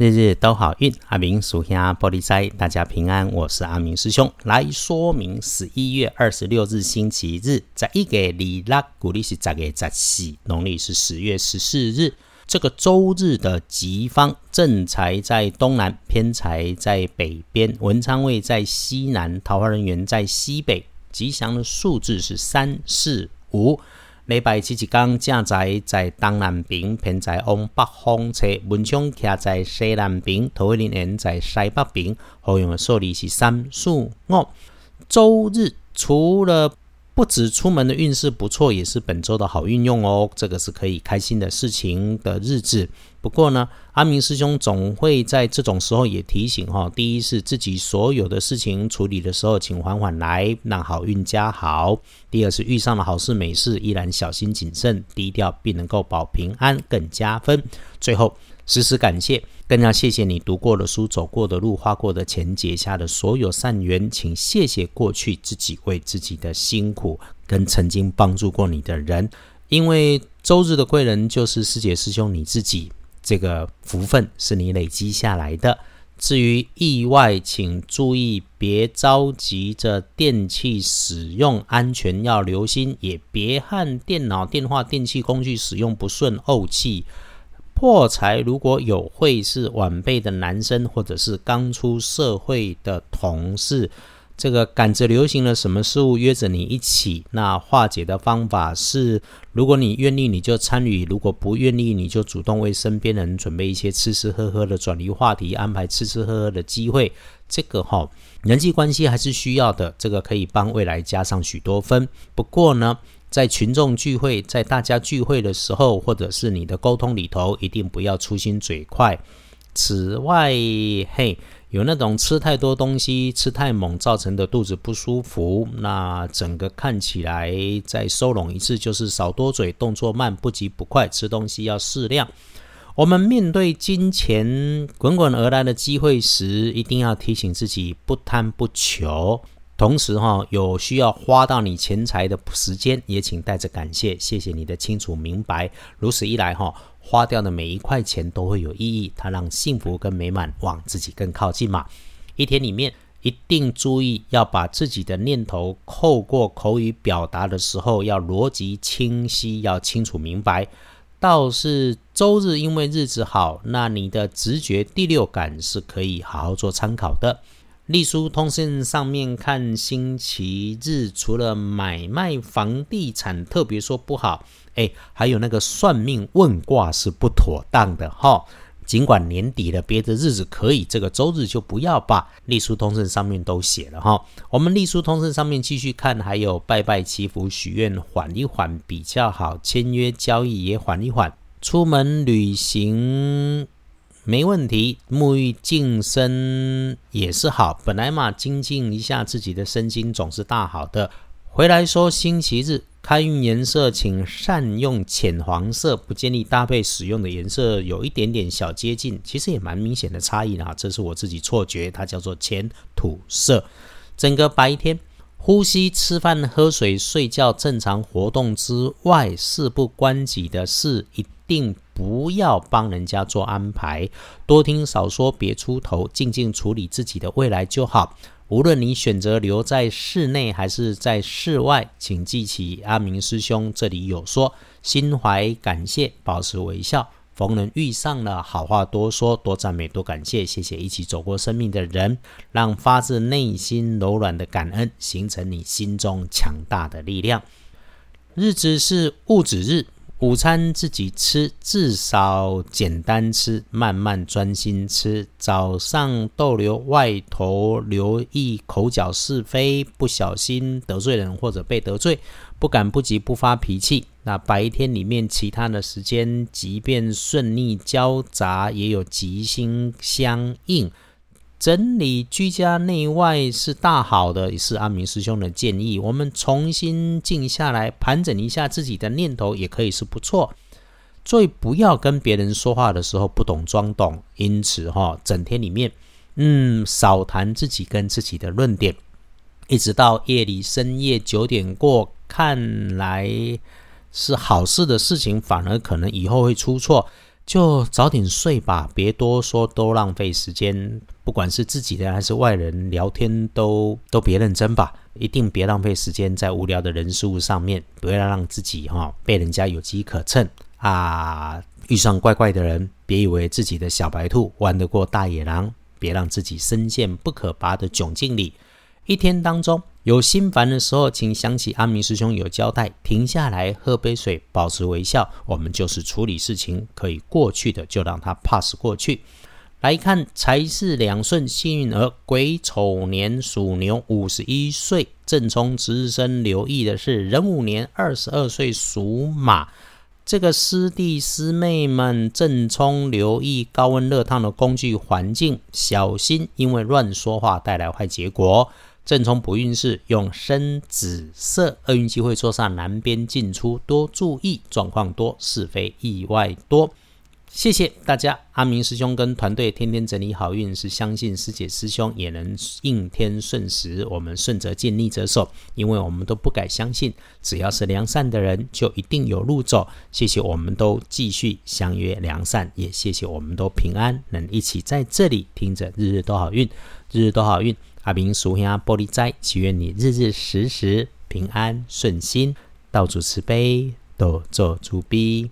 日日都好运，阿明属下玻璃斋，大家平安。我是阿明师兄，来说明十一月二十六日星期日，在一个里拉古历是十月十四，农历是十月十四日。这个周日的吉方正财在东南，偏财在北边，文昌位在西南，桃花人员在西北。吉祥的数字是三四五。礼拜七一天，正在在东南边，偏在往北方车，文昌徛在西南边，桃花林园在西北边。好用的数字是三、四、五。周日除了不止出门的运势不错，也是本周的好运用哦。这个是可以开心的事情的日子。不过呢，阿明师兄总会在这种时候也提醒哈：第一是自己所有的事情处理的时候，请缓缓来，让好运加好；第二是遇上了好事美事，依然小心谨慎、低调，并能够保平安，更加分。最后，时时感谢。更要谢谢你读过的书、走过的路、花过的钱、结下的所有善缘，请谢谢过去自己为自己的辛苦，跟曾经帮助过你的人，因为周日的贵人就是师姐师兄你自己，这个福分是你累积下来的。至于意外，请注意别着急着电器使用安全要留心，也别和电脑、电话、电器工具使用不顺怄气。破财如果有会是晚辈的男生，或者是刚出社会的同事，这个赶着流行了什么事物约着你一起，那化解的方法是，如果你愿意你就参与，如果不愿意你就主动为身边人准备一些吃吃喝喝的转移话题，安排吃吃喝喝的机会，这个哈人际关系还是需要的，这个可以帮未来加上许多分。不过呢。在群众聚会，在大家聚会的时候，或者是你的沟通里头，一定不要粗心嘴快。此外，嘿，有那种吃太多东西、吃太猛造成的肚子不舒服，那整个看起来再收拢一次就是少多嘴，动作慢，不急不快，吃东西要适量。我们面对金钱滚滚而来的机会时，一定要提醒自己不贪不求。同时哈，有需要花到你钱财的时间，也请带着感谢，谢谢你的清楚明白。如此一来哈，花掉的每一块钱都会有意义，它让幸福跟美满往自己更靠近嘛。一天里面一定注意要把自己的念头透过口语表达的时候，要逻辑清晰，要清楚明白。倒是周日因为日子好，那你的直觉第六感是可以好好做参考的。隶书通信上面看星期日，除了买卖房地产特别说不好，哎，还有那个算命问卦是不妥当的哈。尽管年底了，别的日子可以，这个周日就不要吧。隶书通信上面都写了哈。我们隶书通信上面继续看，还有拜拜祈福许愿，缓一缓比较好。签约交易也缓一缓，出门旅行。没问题，沐浴净身也是好。本来嘛，精进一下自己的身心总是大好的。回来说星期日开运颜色，请善用浅黄色，不建议搭配使用的颜色有一点点小接近，其实也蛮明显的差异啦。这是我自己错觉，它叫做浅土色。整个白天呼吸、吃饭、喝水、睡觉正常活动之外，事不关己的事一定。不要帮人家做安排，多听少说，别出头，静静处理自己的未来就好。无论你选择留在室内还是在室外，请记起阿明师兄这里有说：心怀感谢，保持微笑，逢人遇上了好话多说，多赞美，多感谢，谢谢一起走过生命的人，让发自内心柔软的感恩形成你心中强大的力量。日子是物质日。午餐自己吃，至少简单吃，慢慢专心吃。早上逗留外头，留意口角是非，不小心得罪人或者被得罪，不敢不急不发脾气。那白天里面其他的时间，即便顺利交杂，也有吉星相应。整理居家内外是大好的，也是阿明师兄的建议。我们重新静下来，盘整一下自己的念头，也可以是不错。最不要跟别人说话的时候不懂装懂，因此哈，整天里面，嗯，少谈自己跟自己的论点，一直到夜里深夜九点过，看来是好事的事情，反而可能以后会出错。就早点睡吧，别多说，多浪费时间。不管是自己的还是外人聊天，都都别认真吧，一定别浪费时间在无聊的人事物上面，不要让自己哈被人家有机可乘啊。遇上怪怪的人，别以为自己的小白兔玩得过大野狼，别让自己深陷不可拔的窘境里。一天当中有心烦的时候，请想起阿明师兄有交代，停下来喝杯水，保持微笑。我们就是处理事情可以过去的，就让它 pass 过去。来看财势两顺，幸运儿癸丑年属牛，五十一岁，正冲值日生。留意的是壬午年二十二岁属马。这个师弟师妹们，正冲留意高温热烫的工具环境，小心因为乱说话带来坏结果。正冲不运势用深紫色，厄运机会坐上南边进出，多注意状况多，是非意外多。谢谢大家，阿明师兄跟团队天天整理好运，是相信师姐师兄也能应天顺时，我们顺则进逆则守，因为我们都不敢相信，只要是良善的人，就一定有路走。谢谢，我们都继续相约良善，也谢谢我们都平安，能一起在这里听着日日都好运，日日都好运。阿明属下玻璃斋，祈愿你日日时时平安顺心，道主慈悲，多做慈悲。